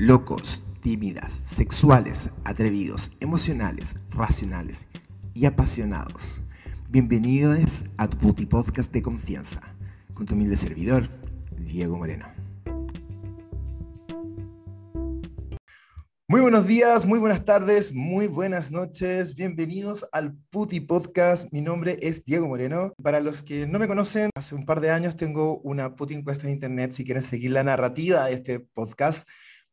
Locos, tímidas, sexuales, atrevidos, emocionales, racionales y apasionados. Bienvenidos a tu Puti Podcast de confianza, con tu humilde servidor, Diego Moreno. Muy buenos días, muy buenas tardes, muy buenas noches. Bienvenidos al Puti Podcast. Mi nombre es Diego Moreno. Para los que no me conocen, hace un par de años tengo una Puti encuesta en internet. Si quieren seguir la narrativa de este podcast,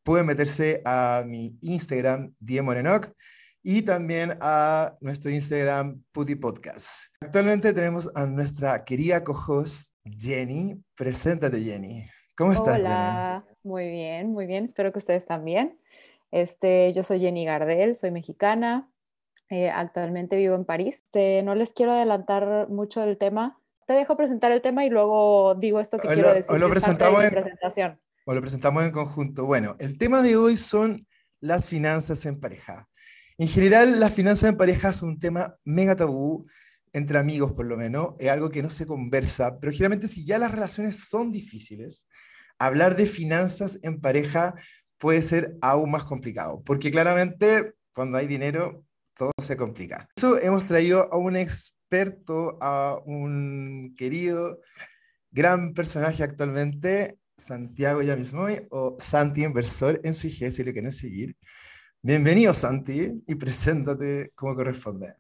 pueden meterse a mi Instagram, Diego Morenoc, y también a nuestro Instagram, Puti Podcast. Actualmente tenemos a nuestra querida co-host, Jenny. Preséntate, Jenny. ¿Cómo estás, Hola, muy bien, muy bien. Espero que ustedes también. Este, yo soy Jenny Gardel, soy mexicana, eh, actualmente vivo en París. Este, no les quiero adelantar mucho del tema. Te dejo presentar el tema y luego digo esto que quiero decir. Hoy lo presentamos en presentación. O lo presentamos en conjunto. Bueno, el tema de hoy son las finanzas en pareja. En general, las finanzas en pareja son un tema mega tabú, entre amigos por lo menos, es algo que no se conversa, pero generalmente si ya las relaciones son difíciles, hablar de finanzas en pareja puede ser aún más complicado, porque claramente cuando hay dinero todo se complica. Eso hemos traído a un experto, a un querido, gran personaje actualmente, Santiago Yamismoy o Santi Inversor en su IG, si lo quieren seguir. Bienvenido Santi y preséntate como corresponde.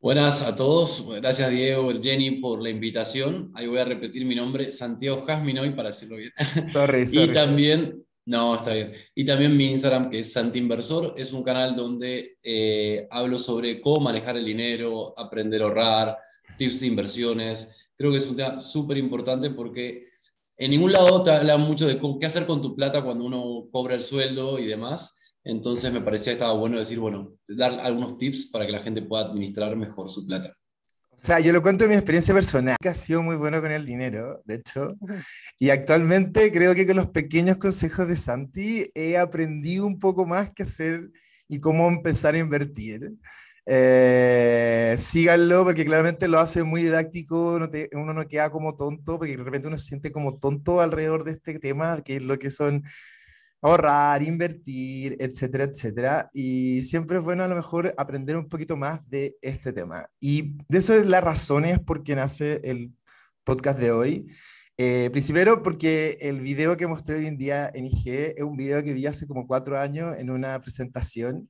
Buenas a todos, gracias Diego, Jenny por la invitación. Ahí voy a repetir mi nombre, Santiago Jasminoy para decirlo bien. Sorry, sorry. y también, no, está bien. Y también mi Instagram, que es Santi Inversor, es un canal donde eh, hablo sobre cómo manejar el dinero, aprender a ahorrar, tips de inversiones. Creo que es un tema súper importante porque en ningún lado te habla mucho de qué hacer con tu plata cuando uno cobra el sueldo y demás. Entonces me parecía que estaba bueno decir, bueno, dar algunos tips para que la gente pueda administrar mejor su plata. O sea, yo lo cuento de mi experiencia personal, que ha sido muy bueno con el dinero, de hecho, y actualmente creo que con los pequeños consejos de Santi he aprendido un poco más qué hacer y cómo empezar a invertir. Eh, síganlo porque claramente lo hace muy didáctico, uno no queda como tonto, porque de repente uno se siente como tonto alrededor de este tema, que es lo que son ahorrar, invertir, etcétera, etcétera. Y siempre es bueno a lo mejor aprender un poquito más de este tema. Y de eso es la razón es por qué nace el podcast de hoy. Eh, primero porque el video que mostré hoy en día en IG es un video que vi hace como cuatro años en una presentación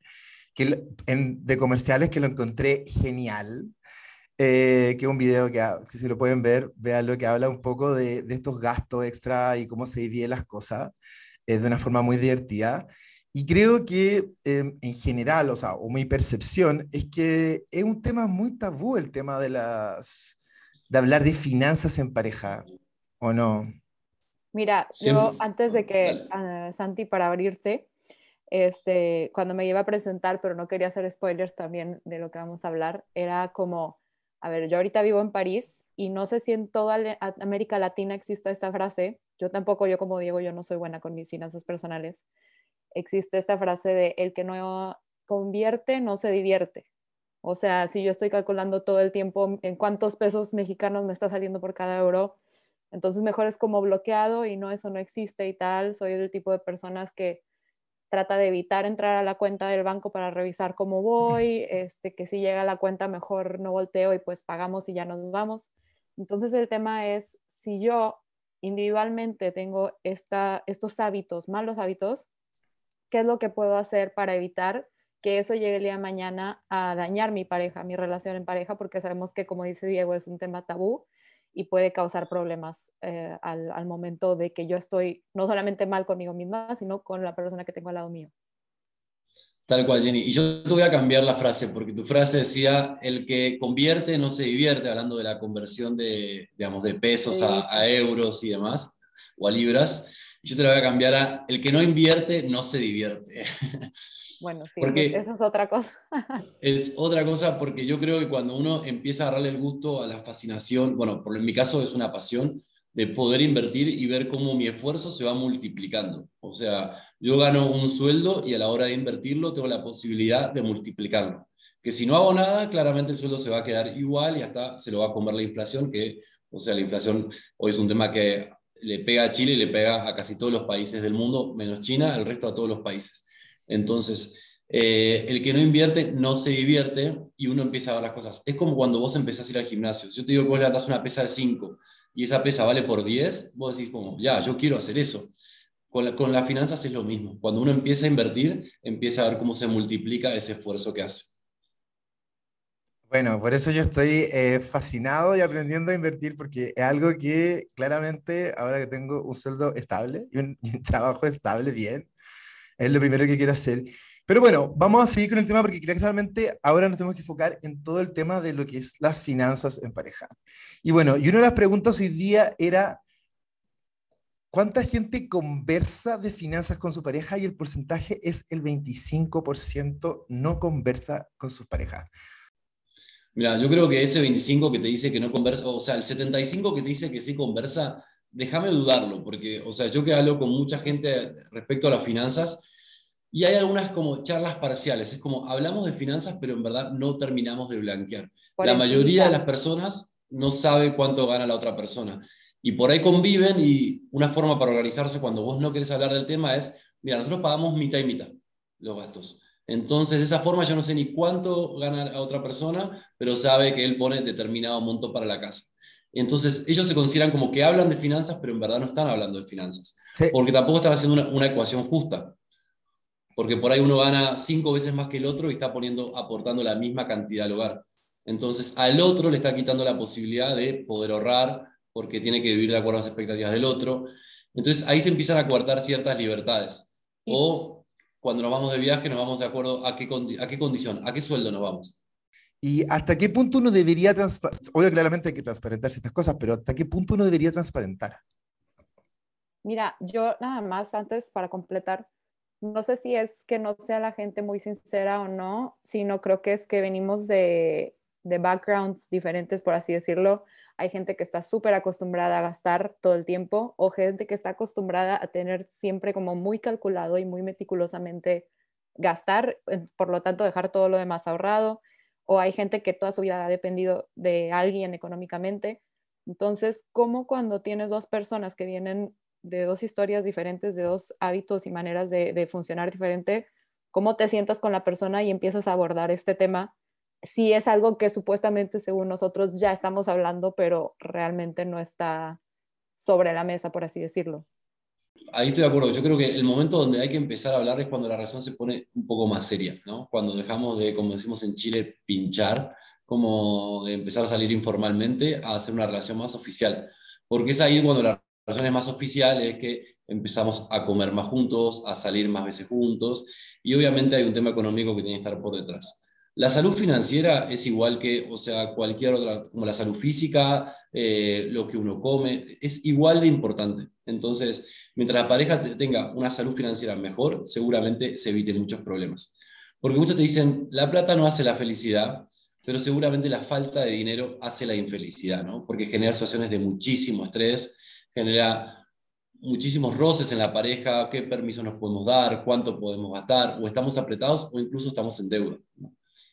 que, en, de comerciales que lo encontré genial. Eh, que es un video que, si lo pueden ver, vean lo que habla un poco de, de estos gastos extra y cómo se dividen las cosas eh, de una forma muy divertida. Y creo que em, en general, o sea, o mi percepción, es que es un tema muy tabú el tema de las de hablar de finanzas en pareja, ¿o no? Mira, yo antes de que, uh, Santi, para abrirte, este, cuando me iba a presentar, pero no quería hacer spoilers también de lo que vamos a hablar, era como, a ver, yo ahorita vivo en París y no sé si en toda América Latina existe esta frase, yo tampoco, yo como Diego, yo no soy buena con mis finanzas personales, existe esta frase de el que no convierte no se divierte. O sea, si yo estoy calculando todo el tiempo en cuántos pesos mexicanos me está saliendo por cada euro, entonces mejor es como bloqueado y no, eso no existe y tal. Soy del tipo de personas que trata de evitar entrar a la cuenta del banco para revisar cómo voy, este, que si llega a la cuenta mejor no volteo y pues pagamos y ya nos vamos. Entonces el tema es, si yo individualmente tengo esta, estos hábitos, malos hábitos, ¿qué es lo que puedo hacer para evitar que eso llegue el día de mañana a dañar mi pareja, mi relación en pareja? Porque sabemos que, como dice Diego, es un tema tabú y puede causar problemas eh, al, al, momento de que yo estoy no solamente mal conmigo misma, sino con la persona que tengo al lado mío. Tal cual, Jenny. Y yo te voy a cambiar la frase, porque tu frase decía, el que convierte no se divierte, hablando de la conversión de, digamos, de pesos a, a, euros y demás, o a libras. Yo te la voy a cambiar a, el que no invierte no se divierte. Bueno, sí, porque eso es otra cosa. es otra cosa porque yo creo que cuando uno empieza a agarrarle el gusto a la fascinación, bueno, por en mi caso es una pasión de poder invertir y ver cómo mi esfuerzo se va multiplicando. O sea, yo gano un sueldo y a la hora de invertirlo tengo la posibilidad de multiplicarlo. Que si no hago nada, claramente el sueldo se va a quedar igual y hasta se lo va a comer la inflación, que, o sea, la inflación hoy es un tema que le pega a Chile y le pega a casi todos los países del mundo, menos China, el resto a todos los países. Entonces, eh, el que no invierte no se divierte y uno empieza a ver las cosas. Es como cuando vos empezás a ir al gimnasio. Si yo te digo que vos levantás una pesa de 5 y esa pesa vale por 10, vos decís como, ya, yo quiero hacer eso. Con, con las finanzas es lo mismo. Cuando uno empieza a invertir, empieza a ver cómo se multiplica ese esfuerzo que hace. Bueno, por eso yo estoy eh, fascinado y aprendiendo a invertir porque es algo que claramente ahora que tengo un sueldo estable y un, trabajo estable, bien, es lo primero que quiero hacer. Pero bueno, vamos a seguir con el tema porque claramente ahora nos tenemos que enfocar en todo el tema de lo que es las finanzas en pareja. Y bueno, y una de las preguntas hoy día era, ¿cuánta gente conversa de finanzas con su pareja? Y el porcentaje es el 25% no conversa con sus parejas. Mira, yo creo que ese 25 que te dice que no conversa, o sea, el 75 que te dice que sí conversa, déjame dudarlo, porque, o sea, yo que hablo con mucha gente respecto a las finanzas, y hay algunas como charlas parciales, es como hablamos de finanzas, pero en verdad no terminamos de blanquear. la mayoría de las personas no sabe cuánto gana la otra persona. Y por ahí conviven y una forma para organizarse cuando vos no querés hablar del tema es, mira, nosotros pagamos mitad y mitad los gastos. Entonces, de esa forma yo no sé ni cuánto gana a otra persona, pero sabe que él pone determinado monto para la casa. Entonces, ellos se consideran como que hablan de finanzas, pero en verdad no están hablando de finanzas. Porque tampoco están haciendo una, ecuación justa. Porque por ahí uno gana cinco veces más que el otro y está poniendo, aportando la misma cantidad al hogar. Entonces, al otro le está quitando la posibilidad de poder ahorrar porque tiene que vivir de acuerdo a las expectativas del otro. Entonces, ahí se empiezan a coartar ciertas libertades. O cuando nos vamos de viaje, nos vamos de acuerdo a qué, a qué condición, a qué sueldo nos vamos. ¿Y hasta qué punto uno debería transparentar? Obvio, claramente hay que transparentar ciertas cosas, pero ¿hasta qué punto uno debería transparentar? Mira, yo nada más antes para completar, no sé si es que no sea la gente muy sincera o no, sino creo que es que venimos de, de backgrounds diferentes, por así decirlo hay gente que está súper acostumbrada a gastar todo el tiempo o gente que está acostumbrada a tener siempre como muy calculado y muy meticulosamente gastar, por lo tanto dejar todo lo demás ahorrado, o hay gente que toda su vida ha dependido de alguien económicamente. Entonces, ¿cómo cuando tienes dos personas que vienen de dos historias diferentes, de dos hábitos y maneras de, funcionar diferente, cómo te sientas con la persona y empiezas a abordar este tema sí es algo que supuestamente según nosotros ya estamos hablando, pero realmente no está sobre la mesa, por así decirlo. Ahí estoy de acuerdo. Yo creo que el momento donde hay que empezar a hablar es cuando la relación se pone un poco más seria, ¿no? Cuando dejamos de, como decimos en Chile, pinchar, como de empezar a salir informalmente a hacer una relación más oficial. Porque es ahí cuando la relación es más oficial, es que empezamos a comer más juntos, a salir más veces juntos, y obviamente hay un tema económico que tiene que estar por detrás. La salud financiera es igual que, o sea, cualquier otra, como la salud física, eh, lo que uno come, es igual de importante. Entonces, mientras la pareja tenga una salud financiera mejor, seguramente se eviten muchos problemas. Porque muchos te dicen, la plata no hace la felicidad, pero seguramente la falta de dinero hace la infelicidad, ¿no? Porque genera situaciones de muchísimo estrés, genera muchísimos roces en la pareja, qué permiso nos podemos dar, cuánto podemos gastar, o estamos apretados o incluso estamos en deuda.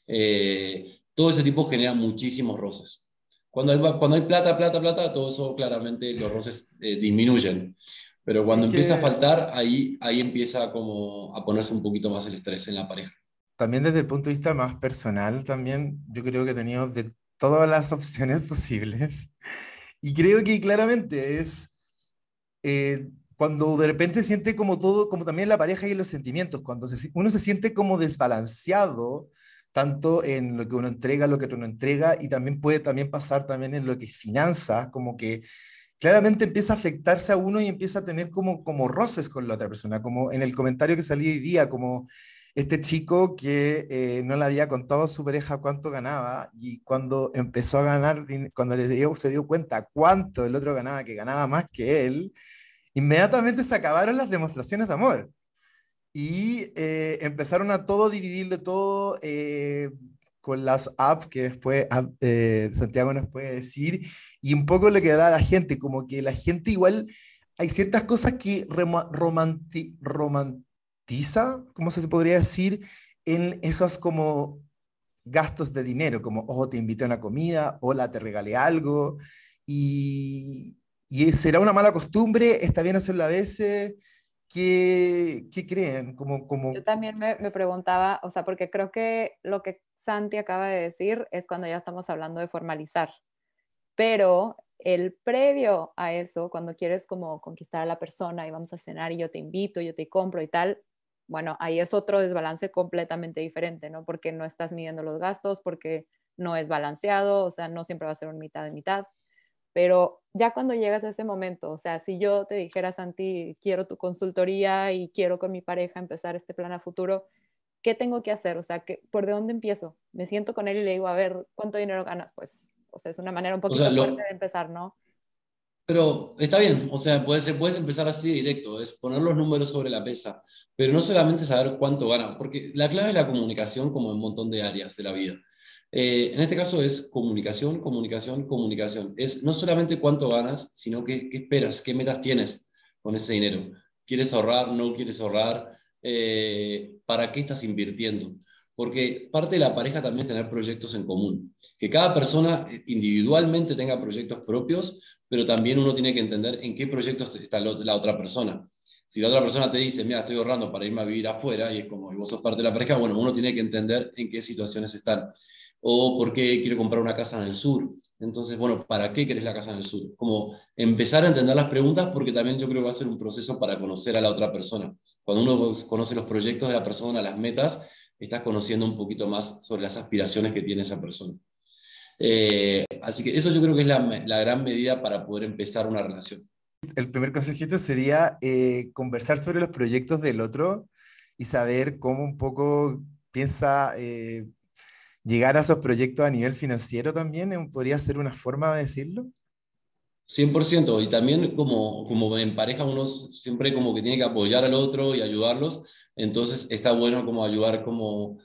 Eh, todo ese tipo genera muchísimos roces. Cuando hay, cuando hay plata, plata, plata, todo eso claramente los roces eh, disminuyen. Pero cuando empieza a faltar, ahí, ahí empieza como a ponerse un poquito más el estrés en la pareja. También desde el punto de vista más personal, también yo creo que he tenido de todas las opciones posibles. Y creo que claramente es eh, cuando de repente siente como todo, como también la pareja y los sentimientos, cuando uno se siente como desbalanceado tanto en lo que uno entrega, lo que otro no entrega, y también puede también pasar también en lo que es finanzas, como que claramente empieza a afectarse a uno y empieza a tener como, como roces con la otra persona, como en el comentario que salió hoy día, como este chico que eh, no le había contado a su pareja cuánto ganaba y cuando empezó a ganar, cuando le dio, se dio cuenta cuánto el otro ganaba, que ganaba más que él, inmediatamente se acabaron las demostraciones de amor y eh, empezaron a todo dividirlo, todo eh, con las apps que después ah, eh, Santiago nos puede decir, y un poco lo que da a la gente, como que la gente igual, hay ciertas cosas que romanti romantiza, ¿cómo se podría decir? En esos como gastos de dinero, como, oh, te invité a una comida, hola, te regalé algo, y, ¿Y será una mala costumbre? ¿Está bien hacerlo a veces? ¿Qué, qué creen? Como, como... Yo también me, me, preguntaba, o sea, porque creo que lo que Santi acaba de decir es cuando ya estamos hablando de formalizar. Pero el previo a eso, cuando quieres como conquistar a la persona y vamos a cenar y yo te invito, yo te compro y tal, bueno, ahí es otro desbalance completamente diferente, ¿no? Porque no estás midiendo los gastos, porque no es balanceado, o sea, no siempre va a ser un mitad de mitad. Pero ya cuando llegas a ese momento, o sea, si yo te dijera, Santi, quiero tu consultoría y quiero con mi pareja empezar este plan a futuro, ¿qué tengo que hacer? O sea, ¿por de dónde empiezo? Me siento con él y le digo, a ver, ¿cuánto dinero ganas? Pues o sea, es una manera un poquito fuerte de empezar, ¿no? Pero está bien, o sea, puedes, puedes empezar así directo, es poner los números sobre la mesa, pero no solamente saber cuánto gana, porque la clave es la comunicación como en un montón de áreas de la vida. Eh, en este caso es comunicación, comunicación, comunicación. Es no solamente cuánto ganas, sino qué, qué esperas, qué metas tienes con ese dinero. ¿Quieres ahorrar? ¿No quieres ahorrar? Eh, ¿Para qué estás invirtiendo? porque parte de la pareja también es tener proyectos en común. Que cada persona eh, individualmente tenga proyectos propios, pero también uno tiene que entender en qué proyectos está la otra persona. Si la otra persona te dice, mira, estoy ahorrando para irme a vivir afuera, y es como, y vos sos parte de la pareja, bueno, uno tiene que entender en qué situaciones están. O por qué quiere comprar una casa en el sur. Entonces, bueno, ¿para qué querés la casa en el sur? Como empezar a entender las preguntas, porque también yo creo que va a ser un proceso para conocer a la otra persona. Cuando uno conoce los proyectos de la persona, las metas, estás conociendo un poquito más sobre las aspiraciones que tiene esa persona. Eh, así que eso yo creo que es la, la, gran medida para poder empezar una relación. El primer consejito sería eh, conversar sobre los proyectos del otro y saber cómo un poco piensa eh, llegar a esos proyectos a nivel financiero también. ¿Podría ser una forma de decirlo? 100%, y también como, como en pareja uno siempre como que tiene que apoyar al otro y ayudarlos, entonces está bueno como ayudar como,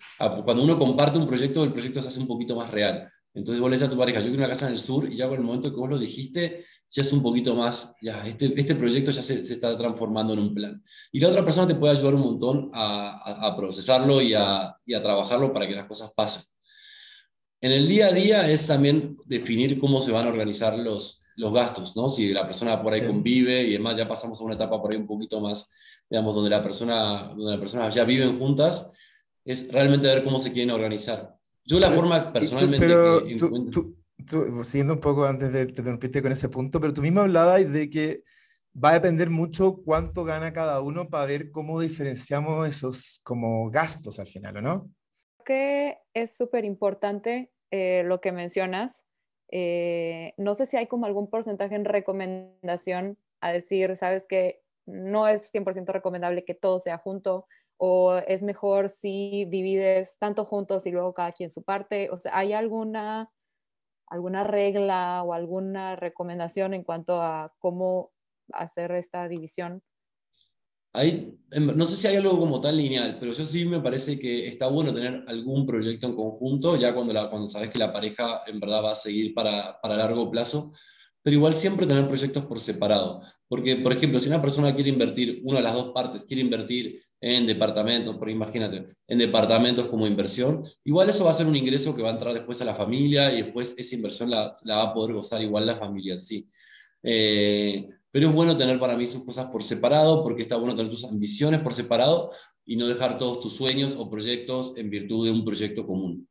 cuando uno comparte un proyecto, el proyecto se hace un poquito más real. Entonces vos le a tu pareja, yo quiero una casa en el sur, y ya con el momento que vos lo dijiste, ya es un poquito más, ya, este, este proyecto ya se, se, está transformando en un plan. Y la otra persona te puede ayudar un montón a, a, procesarlo y a, y a trabajarlo para que las cosas pasen. En el día a día es también definir cómo se van a organizar los, los gastos, ¿no? Si la persona por ahí convive y demás, ya pasamos a una etapa por ahí un poquito más digamos, donde la persona, donde las personas ya viven juntas, es realmente ver cómo se quieren organizar. Yo la forma personalmente... pero tú, siguiendo un poco antes de interrumpirte con ese punto, pero tú mismo hablabas de que va a depender mucho cuánto gana cada uno para ver cómo diferenciamos esos como gastos al final, ¿o no? Que es súper importante eh, lo que mencionas. Eh, no sé si hay como algún porcentaje en recomendación a decir, sabes que no es 100% recomendable que todo sea junto o es mejor si divides tanto juntos y luego cada quien su parte. O sea, ¿hay alguna, alguna regla o alguna recomendación en cuanto a cómo hacer esta división? Em, no sé si hay algo como tal lineal, pero yo sí me parece que está bueno tener algún proyecto en conjunto, ya cuando, cuando sabes que la pareja en verdad va a seguir para, para largo plazo, pero igual siempre tener proyectos por separado. Porque, por ejemplo, si una persona quiere invertir, una de las dos partes quiere invertir en departamentos, por imagínate, en departamentos como inversión, igual eso va a ser un ingreso que va a entrar después a la familia y después esa inversión la, va a poder gozar igual la familia sí. Eh, pero es bueno tener para mí sus cosas por separado, porque está bueno tener tus ambiciones por separado y no dejar todos tus sueños o proyectos en virtud de un proyecto común.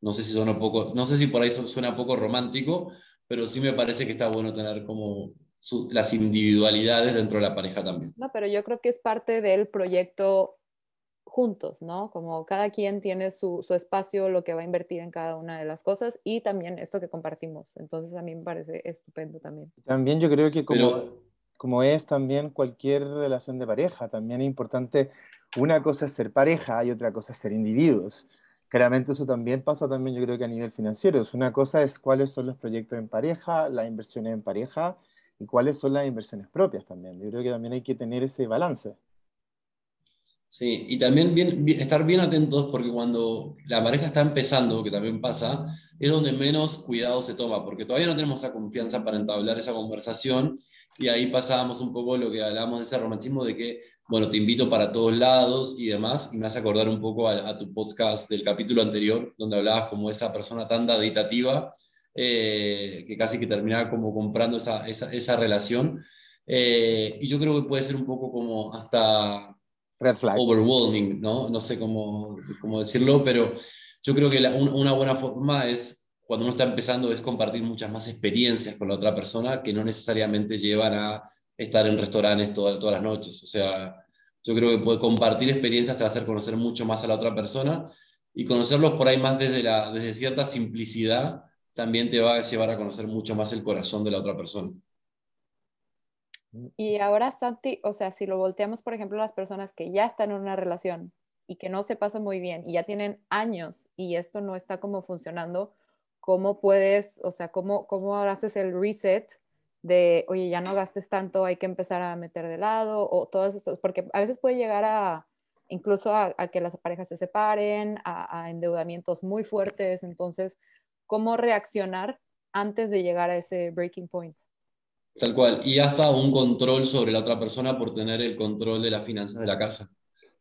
No sé si suena poco, no sé si por ahí suena poco romántico, pero sí me parece que está bueno tener como las individualidades dentro de la pareja también. No, pero yo creo que es parte del proyecto juntos, ¿no? Como cada quien tiene su, su, espacio, lo que va a invertir en cada una de las cosas y también esto que compartimos. Entonces a mí me parece estupendo también. También yo creo que como, como es también cualquier relación de pareja, también es importante, una cosa es ser pareja y otra cosa es ser individuos. Claramente eso también pasa también yo creo que a nivel financiero. Una cosa es cuáles son los proyectos en pareja, las inversiones en pareja y cuáles son las inversiones propias también. Yo creo que también hay que tener ese balance. Sí, y también bien, estar bien atentos porque cuando la pareja está empezando, que también pasa, es donde menos cuidado se toma, porque todavía no tenemos esa confianza para entablar esa conversación y ahí pasábamos un poco lo que hablábamos de ese romantismo de que bueno, te invito para todos lados y demás, y me hace acordar un poco a, tu podcast del capítulo anterior, donde hablabas como esa persona tan daditativa eh, que casi que terminaba como comprando esa, esa, esa relación. Eh, y yo creo que puede ser un poco como hasta Red flag. overwhelming, ¿no? No sé cómo, cómo decirlo, pero yo creo que una buena forma es, cuando uno está empezando, es compartir muchas más experiencias con la otra persona que no necesariamente llevan a estar en restaurantes todas, todas las noches. O sea, yo creo que puede compartir experiencias te va a hacer conocer mucho más a la otra persona y conocerlos por ahí más desde, la, desde cierta simplicidad también te va a llevar a conocer mucho más el corazón de la otra persona. Y ahora, Santi, o sea, si lo volteamos, por ejemplo, las personas que ya están en una relación y que no se pasan muy bien y ya tienen años y esto no está como funcionando, ¿cómo puedes, o sea, cómo, cómo haces el reset de, oye, ya no gastes tanto, hay que empezar a meter de lado o todas estas, porque a veces puede llegar a incluso a, que las parejas se separen, a, a endeudamientos muy fuertes, entonces, ¿cómo reaccionar antes de llegar a ese breaking point? Tal cual. Y hasta un control sobre la otra persona por tener el control de las finanzas de la casa.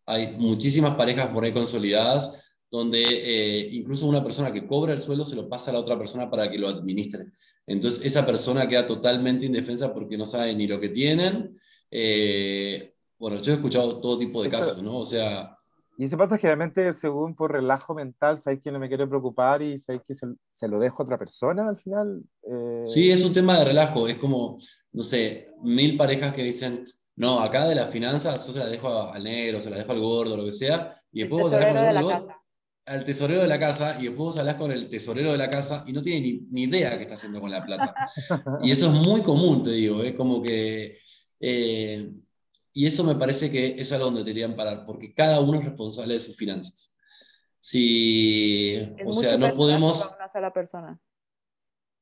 Hay muchísimas parejas por ahí consolidadas donde eh, incluso una persona que cobra el sueldo se lo pasa a la otra persona para que lo administre. Entonces esa persona queda totalmente indefensa porque no sabe ni lo que tienen. Eh, bueno, yo he escuchado todo tipo de casos, ¿no? O sea, y eso pasa generalmente según por relajo mental, sabes que no me quiere preocupar y sabes que se, lo dejo a otra persona al final. Eh... Sí, es un tema de relajo, es como, no sé, mil parejas que dicen, no, acá de las finanzas yo se las dejo al negro, se las dejo al gordo, lo que sea, y después vos hablas con al tesorero de la casa y después vos hablas con el tesorero de la casa y no tiene ni, ni idea qué está haciendo con la plata. y eso es muy común, te digo, es como que... Eh, y eso me parece que es algo donde deberían parar, porque cada uno es responsable de sus finanzas. Si, o sea, no podemos... Una persona.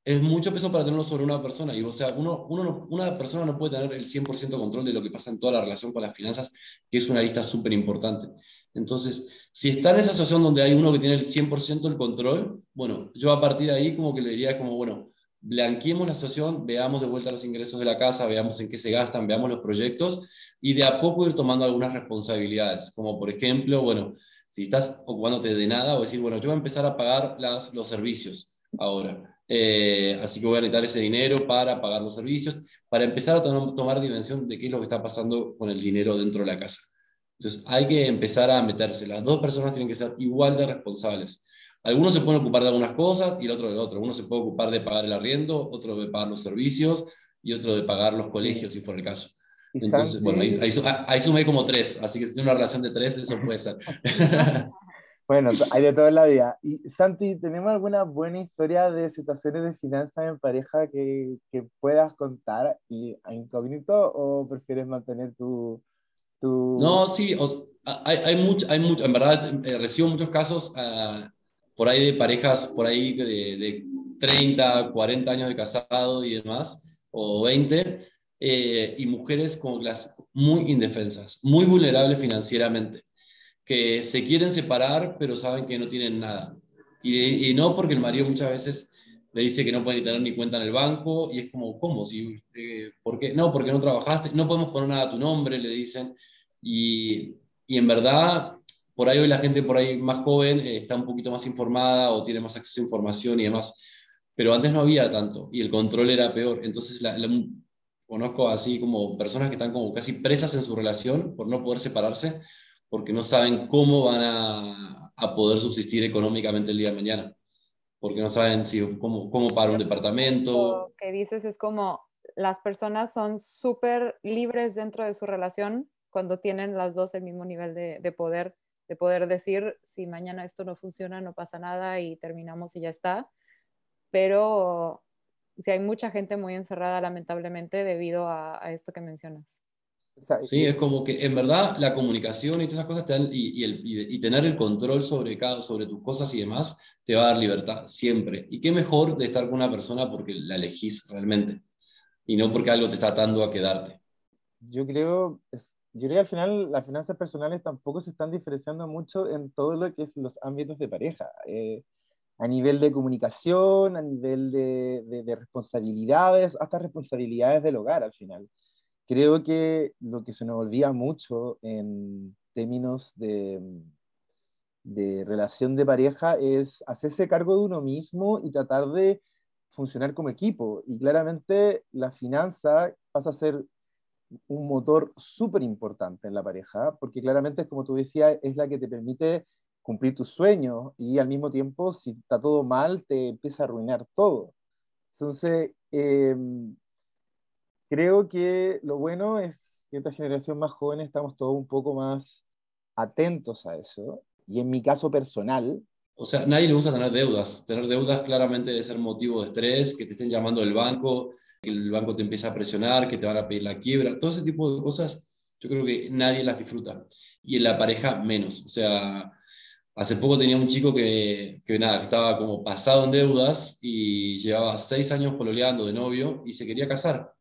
Es mucho peso para tenerlo sobre una persona. Y, o sea, uno, uno una persona no puede tener el 100% control de lo que pasa en toda la relación con las finanzas, que es una lista súper importante. Entonces, si está en esa situación donde hay uno que tiene el 100% el control, bueno, yo a partir de ahí como que le diría como, bueno, blanqueemos la situación, veamos de vuelta los ingresos de la casa, veamos en qué se gastan, veamos los proyectos y de a poco ir tomando algunas responsabilidades, como por ejemplo, bueno, si estás ocupándote de nada o decir, bueno, yo voy a empezar a pagar las, los servicios ahora. Eh, así que voy a necesitar ese dinero para pagar los servicios, para empezar a tomar dimensión de qué es lo que está pasando con el dinero dentro de la casa. Entonces, hay que empezar a meterse. Las dos personas tienen que ser igual de responsables. Algunos se pueden ocupar de algunas cosas y el otro de otro. Uno se puede ocupar de pagar el arriendo, otro de pagar los servicios y otro de pagar los colegios, si fuera el caso. Entonces, bueno, ahí, sumé como tres, así que si tiene una relación de tres, eso puede ser. bueno, hay de todo en la vida. Y Santi, ¿tenemos alguna buena historia de situaciones de finanzas en pareja que, que puedas contar y a incógnito o prefieres mantener tu... tu... No, sí, hay, hay, mucho, hay mucho, en verdad eh, recibo muchos casos uh, por ahí de parejas, por ahí de, de 30, 40 años de casado y demás, o 20, eh, y mujeres con las muy indefensas, muy vulnerables financieramente, que se quieren separar pero saben que no tienen nada. Y, no porque el marido muchas veces le dice que no pueden tener ni cuenta en el banco y es como, ¿cómo? Si, eh, ¿por qué? No, porque no trabajaste, no podemos poner nada a tu nombre, le dicen. Y, y en verdad, por ahí hoy la gente por ahí más joven eh, está un poquito más informada o tiene más acceso a información y demás. Pero antes no había tanto y el control era peor. Entonces la, conozco así como personas que están como casi presas en su relación por no poder separarse, porque no saben cómo van a, a poder subsistir económicamente el día de mañana, porque no saben si, cómo, cómo pagar un departamento. Lo que dices es como las personas son súper libres dentro de su relación cuando tienen las dos el mismo nivel de, de poder, de poder decir, si mañana esto no funciona, no pasa nada y terminamos y ya está. Pero si hay mucha gente muy encerrada, lamentablemente, debido a, esto que mencionas. Sí, es como que en verdad la comunicación y todas esas cosas te dan, y, y, tener el control sobre, cada, sobre tus cosas y demás te va a dar libertad siempre. Y qué mejor de estar con una persona porque la elegís realmente y no porque algo te está atando a quedarte. Yo creo, yo creo que al final las finanzas personales tampoco se están diferenciando mucho en todo lo que es los ámbitos de pareja. Eh, a nivel de comunicación, a nivel de, de, responsabilidades, hasta responsabilidades del hogar al final. Creo que lo que se nos olvida mucho en términos de, de relación de pareja es hacerse cargo de uno mismo y tratar de funcionar como equipo. Y claramente la finanza pasa a ser un motor súper importante en la pareja, porque claramente, como tú decías, es la que te permite cumplir tus sueños y al mismo tiempo, si está todo mal, te empieza a arruinar todo. Entonces, em, creo que lo bueno es que esta generación más joven estamos todos un poco más atentos a eso. Y en mi caso personal, o sea, nadie le gusta tener deudas. Tener deudas claramente debe ser motivo de estrés, que te estén llamando del banco, que el banco te empieza a presionar, que te van a pedir la quiebra. Todo ese tipo de cosas, yo creo que nadie las disfruta. Y en la pareja menos. O sea, hace poco tenía un chico que, que nada, estaba como pasado en deudas y llevaba seis años pololeando de novio y se quería casar.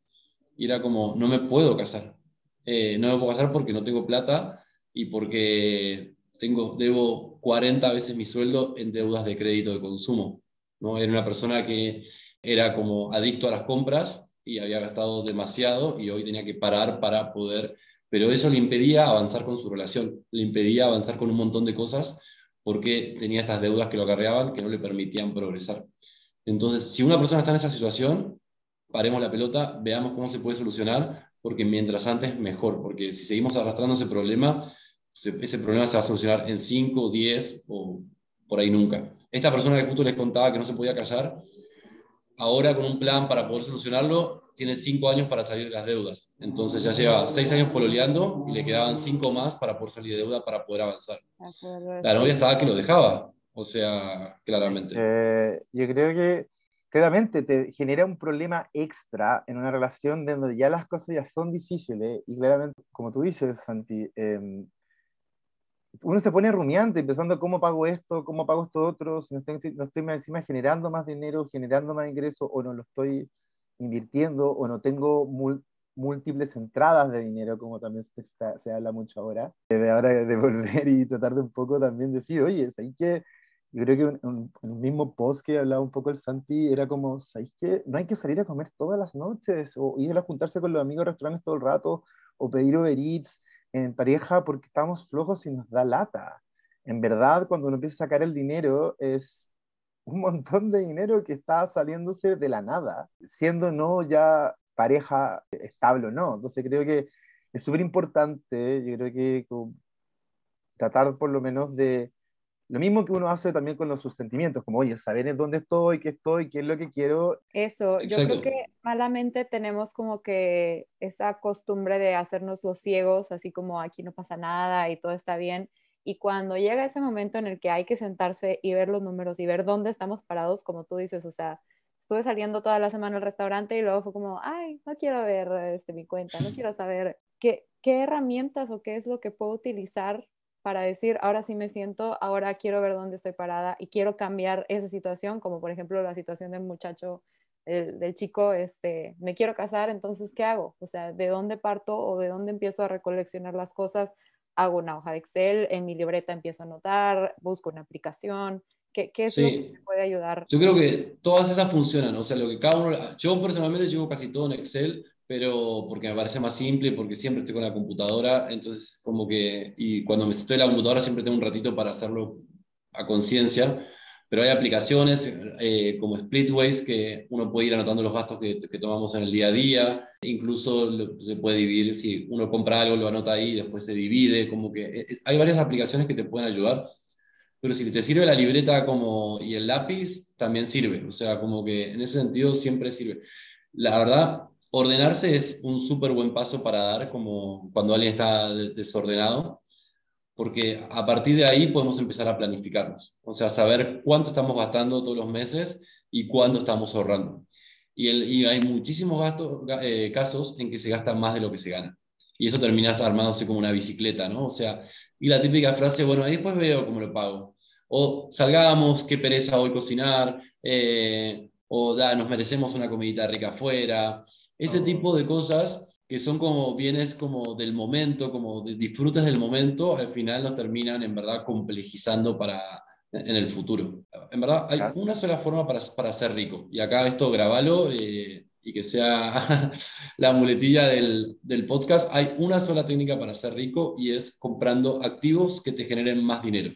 Y era como, no me puedo casar. Eh, no me puedo casar porque no tengo plata y porque tengo, debo 40 veces mi sueldo en deudas de crédito de consumo. ¿no? Era una persona que era como adicto a las compras y había gastado demasiado y hoy tenía que parar para poder, pero eso le impedía avanzar con su relación, le impedía avanzar con un montón de cosas porque tenía estas deudas que lo acarreaban que no le permitían progresar. Entonces, si una persona está en esa situación, paremos la pelota, veamos cómo se puede solucionar, porque mientras antes mejor, porque si seguimos arrastrando ese problema, ese problema se va a solucionar en 5, 10 o por ahí nunca. Esta persona que justo les contaba que no se podía callar, ahora con un plan para poder solucionarlo, tiene 5 años para salir de las deudas. Entonces ya lleva 6 años pololeando y le quedaban 5 más para poder salir de deuda para poder avanzar. La novia estaba que lo dejaba, o sea, claramente. Eh, yo creo que claramente te genera un problema extra en una relación donde ya las cosas ya son difíciles y claramente, como tú dices, Santi, eh, uno se pone rumiante, pensando cómo pago esto, cómo pago esto otro, si no estoy, no estoy encima generando más dinero, generando más ingresos, o no lo estoy invirtiendo, o no tengo múltiples entradas de dinero, como también se, se, habla mucho ahora. De ahora de volver y tratar de un poco también decir, oye, ¿sabes qué? Yo creo que en un, mismo post que hablaba un poco el Santi era como, ¿sabes qué? No hay que salir a comer todas las noches, o ir a juntarse con los amigos restaurantes todo el rato, o pedir Uber Eats, en pareja porque estamos flojos y nos da lata. En verdad, cuando uno empieza a sacar el dinero, es un montón de dinero que está saliéndose de la nada, siendo no ya pareja estable o no. Entonces creo que es súper importante, yo creo que tratar por lo menos de lo mismo que uno hace también con los, sus sentimientos, como, oye, saber en dónde estoy, qué estoy, qué es lo que quiero. Eso, yo creo que malamente tenemos como que esa costumbre de hacernos los ciegos, así como aquí no pasa nada y todo está bien. Y cuando llega ese momento en el que hay que sentarse y ver los números y ver dónde estamos parados, como tú dices, o sea, estuve saliendo toda la semana al restaurante y luego fue como, ay, no quiero ver este, mi cuenta, no quiero saber qué, qué herramientas o qué es lo que puedo utilizar para decir, ahora sí me siento, ahora quiero ver dónde estoy parada y quiero cambiar esa situación, como por ejemplo la situación del muchacho, del chico, este, me quiero casar, entonces, ¿qué hago? O sea, ¿de dónde parto o de dónde empiezo a recoleccionar las cosas? Hago una hoja de Excel, en mi libreta empiezo a anotar, busco una aplicación, ¿Qué, qué es lo que me puede ayudar? Yo creo que todas esas funcionan, o sea, lo que cada uno, yo personalmente llevo casi todo en Excel, pero porque me parece más simple, porque siempre estoy con la computadora, entonces como que, y cuando me estoy en la computadora siempre tengo un ratito para hacerlo a conciencia, pero hay aplicaciones eh, como Splitways que uno puede ir anotando los gastos que, que tomamos en el día a día, incluso se puede dividir, si uno compra algo lo anota ahí, después se divide, como que eh, hay varias aplicaciones que te pueden ayudar, pero si te sirve la libreta como, y el lápiz, también sirve, o sea, como que en ese sentido siempre sirve. La verdad, ordenarse es un súper buen paso para dar como cuando alguien está desordenado, porque a partir de ahí podemos empezar a planificarnos, o sea, saber cuánto estamos gastando todos los meses y cuánto estamos ahorrando. Y, hay muchísimos eh, casos en que se gasta más de lo que se gana. Y eso termina armándose como una bicicleta, ¿no? O sea, y la típica frase, bueno, ahí después veo cómo lo pago. O salgamos, qué pereza hoy cocinar, eh, o da, nos merecemos una comidita rica afuera, ese tipo de cosas que son como bienes como del momento, como de, disfrutes del momento, al final nos terminan en verdad complejizando para en el futuro. En verdad, hay una sola forma para, para ser rico. Y acá esto grabalo eh, y que sea la muletilla del, del, podcast. Hay una sola técnica para ser rico y es comprando activos que te generen más dinero.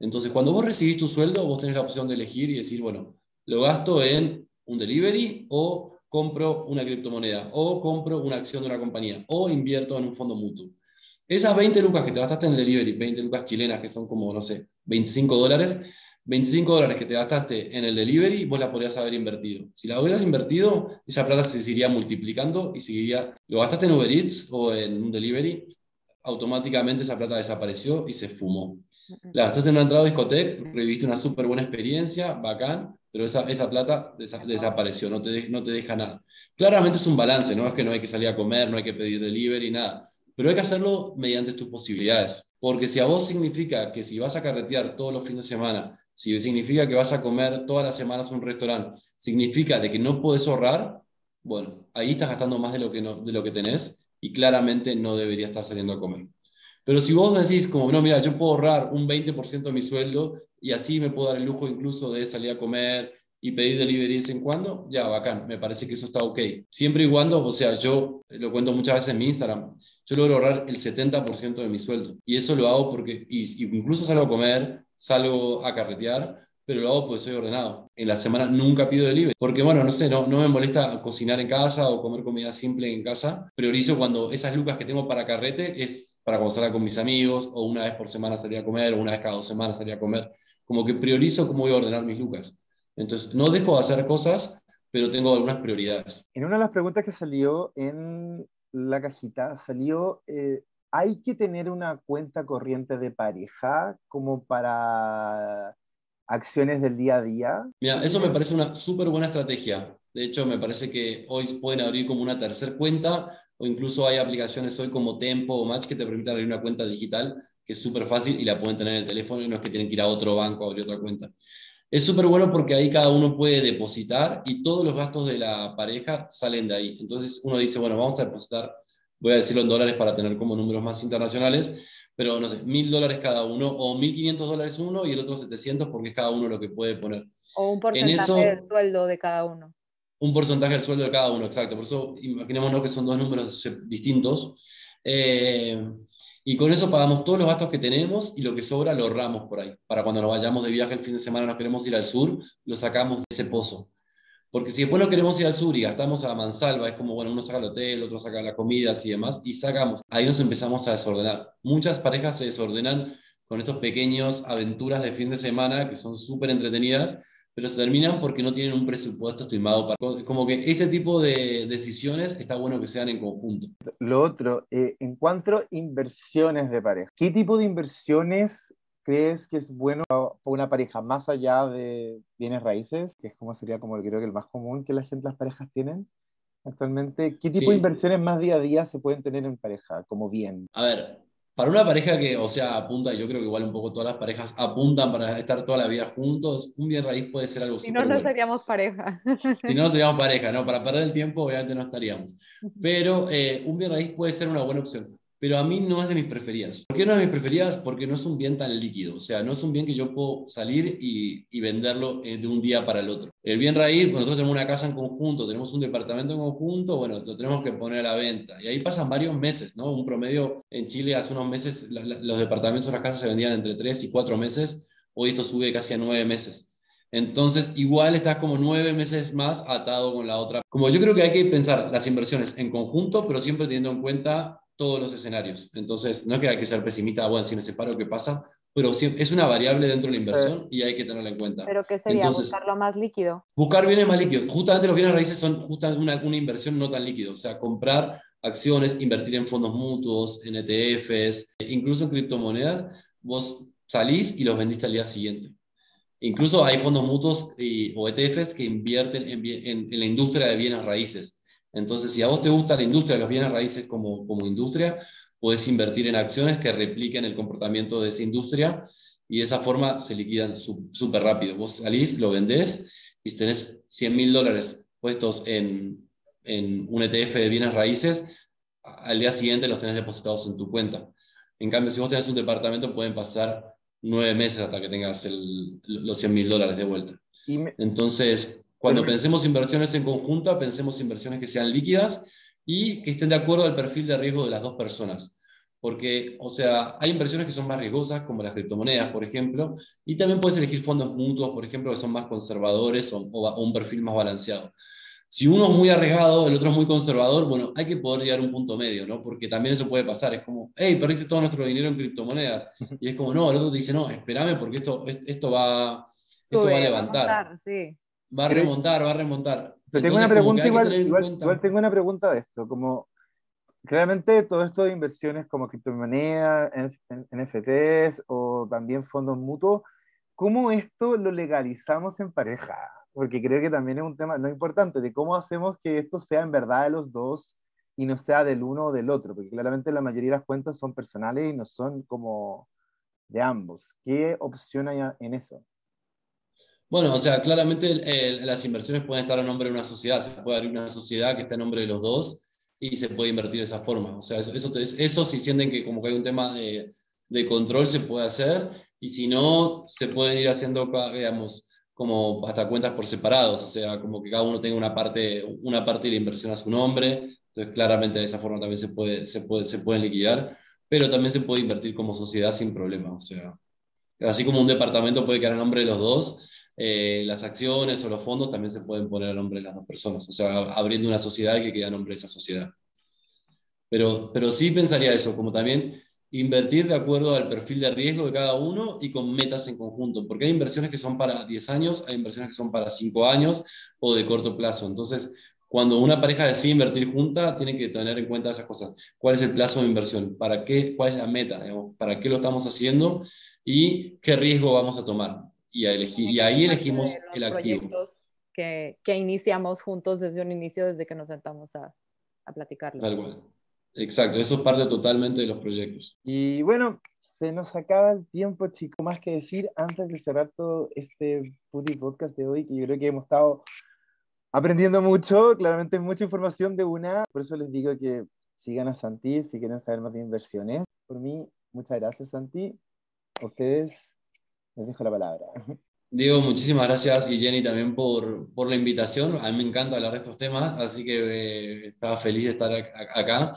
Entonces, cuando vos recibís tu sueldo, vos tenés la opción de elegir y decir, bueno, lo gasto en un delivery o compro una criptomoneda o compro una acción de una compañía o invierto en un fondo mutuo. Esas 20 lucas que te gastaste en el delivery, 20 lucas chilenas que son como, no sé, 25 dólares, 25 dólares que te gastaste en el delivery, vos la podrías haber invertido. Si la hubieras invertido, esa plata se seguiría multiplicando y seguiría. Lo gastaste en Uber Eats o en un delivery, automáticamente esa plata desapareció y se fumó. La gastaste en una entrada de discoteca, reviviste una súper buena experiencia, bacán, pero esa, esa plata desapareció, no te, no te deja nada. Claramente es un balance, no es que no hay que salir a comer, no hay que pedir delivery, nada, pero hay que hacerlo mediante tus posibilidades. Porque si a vos significa que si vas a carretear todos los fines de semana, si significa que vas a comer todas las semanas un restaurante, significa de que no puedes ahorrar, bueno, ahí estás gastando más de lo que, no, de lo que tenés y claramente no deberías estar saliendo a comer. Pero si vos decís, como, no, mira, yo puedo ahorrar un 20% de mi sueldo y así me puedo dar el lujo incluso de salir a comer y pedir delivery de vez en cuando, ya, bacán, me parece que eso está ok. Siempre y cuando, o sea, yo lo cuento muchas veces en mi Instagram, yo logro ahorrar el 70% de mi sueldo. Y eso lo hago porque, y, incluso salgo a comer, salgo a carretear, pero lo hago porque soy ordenado. En la semana nunca pido delivery, porque bueno, no sé, no, no me molesta cocinar en casa o comer comida simple en casa. Priorizo cuando esas lucas que tengo para carrete es para cuando con mis amigos, o una vez por semana salir a comer, o una vez cada dos semanas salir a comer. Como que priorizo cómo voy a ordenar mis lucas. Entonces, no dejo de hacer cosas, pero tengo algunas prioridades. En una de las preguntas que salió en la cajita, salió, eh, ¿hay que tener una cuenta corriente de pareja como para acciones del día a día? Mira, eso me parece una súper buena estrategia. De hecho, me parece que hoy pueden abrir como una tercera cuenta o incluso hay aplicaciones hoy como Tempo o Match que te permiten abrir una cuenta digital que es súper fácil y la pueden tener en el teléfono y no es que tienen que ir a otro banco a abrir otra cuenta. Es súper bueno porque ahí cada uno puede depositar y todos los gastos de la pareja salen de ahí. Entonces uno dice, bueno, vamos a depositar, voy a decirlo en dólares para tener como números más internacionales, pero no sé, mil dólares cada uno o mil quinientos dólares uno y el otro 700 porque es cada uno lo que puede poner. O un porcentaje del sueldo de cada uno un porcentaje del sueldo de cada uno, exacto. Por eso imaginémonos que son dos números distintos. Eh, y con eso pagamos todos los gastos que tenemos y lo que sobra lo ahorramos por ahí. Para cuando nos vayamos de viaje el fin de semana, nos queremos ir al sur, lo sacamos de ese pozo. Porque si después nos queremos ir al sur y gastamos a mansalva, es como, bueno, uno saca el hotel, otro saca las comidas y demás, y sacamos. Ahí nos empezamos a desordenar. Muchas parejas se desordenan con estos pequeños aventuras de fin de semana que son súper entretenidas, pero se terminan porque no tienen un presupuesto estimado para... Como que ese tipo de decisiones está bueno que sean en conjunto. Lo otro, eh, en cuanto a inversiones de pareja, ¿qué tipo de inversiones crees que es bueno para una pareja más allá de bienes raíces, que es como sería como creo que el más común que la gente, las parejas tienen? actualmente, ¿qué tipo de inversiones más día a día se pueden tener en pareja como bien? A ver, para una pareja que, o sea, apunta, yo creo que igual un poco todas las parejas apuntan para estar toda la vida juntos, un bien raíz puede ser algo Si no, no seríamos pareja. Si no, no seríamos pareja, ¿no? Para perder el tiempo, obviamente no estaríamos. Pero eh, un bien raíz puede ser una buena opción pero a mí no es de mis preferidas. ¿Por qué no es de mis preferidas? Porque no es un bien tan líquido, o sea, no es un bien que yo puedo salir y, y venderlo eh, de un día para el otro. El bien raíz, pues nosotros tenemos una casa en conjunto, tenemos un departamento en conjunto, bueno, lo tenemos que poner a la venta. Y ahí pasan varios meses, ¿no? Un promedio en Chile hace unos meses, los departamentos, las casas se vendían entre 3 y 4 meses, hoy esto sube casi a 9 meses. Entonces, igual estás como nueve meses más atado con la otra. Como yo creo que hay que pensar las inversiones en conjunto, pero siempre teniendo en cuenta todos los escenarios. Entonces, no es que hay que ser pesimista, bueno, si me separo, ¿qué pasa? Pero es una variable dentro de la inversión y hay que tenerla en cuenta. ¿Pero qué sería? ¿Buscarlo más líquido? Buscar bienes más líquidos. Justamente los bienes raíces son justamente una, una inversión no tan líquida. O sea, comprar acciones, invertir en fondos mutuos, en ETFs, incluso en criptomonedas, vos salís y los vendiste al día siguiente. Incluso hay fondos mutuos y, o ETFs que invierten en, en, en la industria de bienes raíces. Entonces, si a vos te gusta la industria de los bienes raíces como, como industria, puedes invertir en acciones que repliquen el comportamiento de esa industria y de esa forma se liquidan súper rápido. Vos salís, lo vendés y tenés 100 mil dólares puestos en, en un ETF de bienes raíces, al día siguiente los tenés depositados en tu cuenta. En cambio, si vos tenés un departamento, pueden pasar nueve meses hasta que tengas los 100 mil dólares de vuelta. Entonces, cuando pensemos inversiones en conjunta, pensemos inversiones que sean líquidas y que estén de acuerdo al perfil de riesgo de las dos personas. Porque, o sea, hay inversiones que son más riesgosas, como las criptomonedas, por ejemplo, y también puedes elegir fondos mutuos, por ejemplo, que son más conservadores o, o un perfil más balanceado. Si uno es muy arriesgado, el otro es muy conservador, bueno, hay que poder llegar a un punto medio, ¿no? Porque también eso puede pasar. Es como, hey, perdiste todo nuestro dinero en criptomonedas. Y es como, no, el otro te dice, no, espérame porque esto, esto, va, esto va a levantar. Va a, sí. Va a remontar, va a remontar. tengo una pregunta, igual, igual, tengo una pregunta de esto, como claramente todo esto de inversiones como criptomonedas, NFTs o también fondos mutuos, ¿cómo esto lo legalizamos en pareja? porque creo que también es un tema no importante de cómo hacemos que esto sea en verdad de los dos y no sea del uno o del otro, porque claramente la mayoría de las cuentas son personales y no son como de ambos. ¿Qué opción hay en eso? Bueno, o sea, claramente las inversiones pueden estar a nombre de una sociedad, se puede abrir una sociedad que está a nombre de los dos y se puede invertir de esa forma. O sea, eso, eso, eso si sienten que como que hay un tema de, de control se puede hacer y si no, se pueden ir haciendo, digamos, como hasta cuentas por separados, o sea, como que cada uno tenga una parte, una parte de la inversión a su nombre, entonces claramente de esa forma también se, puede, se, puede, se pueden liquidar, pero también se puede invertir como sociedad sin problema, o sea, así como un departamento puede quedar a nombre de los dos, eh, las acciones o los fondos también se pueden poner a nombre de las dos personas, o sea, abriendo una sociedad que queda a nombre de esa sociedad. Pero, pero sí pensaría eso, como también invertir de acuerdo al perfil de riesgo de cada uno y con metas en conjunto, porque hay inversiones que son para 10 años, hay inversiones que son para 5 años o de corto plazo. Entonces, cuando una pareja decide invertir junta, tiene que tener en cuenta esas cosas. ¿Cuál es el plazo de inversión? ¿Para qué? ¿Cuál es la meta? ¿Para qué lo estamos haciendo? ¿Y qué riesgo vamos a tomar? Y, a elegir, y ahí elegimos el activo. Que, que iniciamos juntos desde un inicio, desde que nos sentamos a, a platicarlo. Tal cual. Exacto, eso es parte totalmente de los proyectos. Y bueno, se nos acaba el tiempo, chico, más que decir antes de cerrar todo este Putty Podcast de hoy, que yo creo que hemos estado aprendiendo mucho, claramente mucha información de una, por eso les digo que sigan a Santi si quieren saber más de inversiones. Por mí, muchas gracias Santi. Ustedes les dejo la palabra. Diego, muchísimas gracias y Jenny también por, por, la invitación. A mí me encanta hablar de estos temas, así que eh, estaba feliz de estar acá.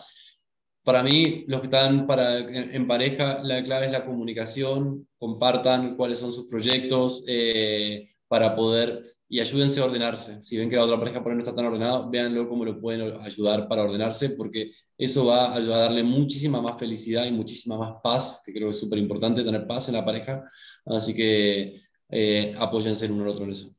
Para mí, los que están para, en, pareja, la clave es la comunicación, compartan cuáles son sus proyectos eh, para poder y ayúdense a ordenarse. Si ven que la otra pareja por ahí no está tan ordenada, véanlo cómo lo pueden ayudar para ordenarse, porque eso va a ayudar a darle muchísima más felicidad y muchísima más paz, que creo que es súper importante tener paz en la pareja. Así que eh, apóyense el uno al otro en eso.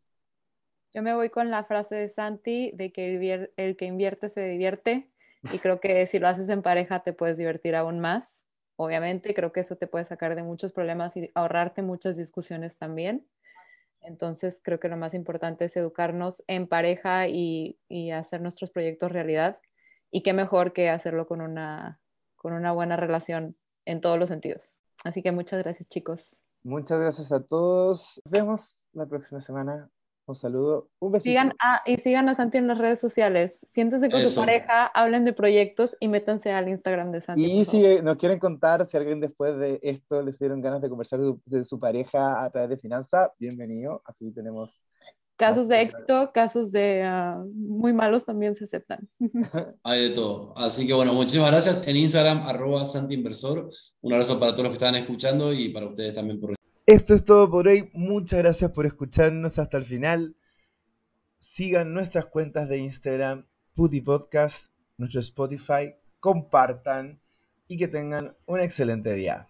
Yo me voy con la frase de Santi de que el que invierte se divierte y creo que si lo haces en pareja te puedes divertir aún más. Obviamente, creo que eso te puede sacar de muchos problemas y ahorrarte muchas discusiones también. Entonces, creo que lo más importante es educarnos en pareja y, hacer nuestros proyectos realidad. Y qué mejor que hacerlo con una, con una buena relación en todos los sentidos. Así que muchas gracias, chicos. Muchas gracias a todos. Nos vemos la próxima semana. Un saludo, un besito. Sigan a, y sigan a Santi en las redes sociales. Siéntense con su pareja, hablen de proyectos y métanse al Instagram de Santi. Y si nos quieren contar, si alguien después de esto les dieron ganas de conversar de, su pareja a través de finanza, bienvenido. Así tenemos casos de éxito, casos de ah, muy malos también se aceptan. Hay de todo. Así que bueno, muchísimas gracias. En Instagram, arroba Santi Inversor. Un abrazo para todos los que están escuchando y para ustedes también por esto es todo por hoy. Muchas gracias por escucharnos hasta el final. Sigan nuestras cuentas de Instagram, Putty Podcast, nuestro Spotify, compartan y que tengan un excelente día.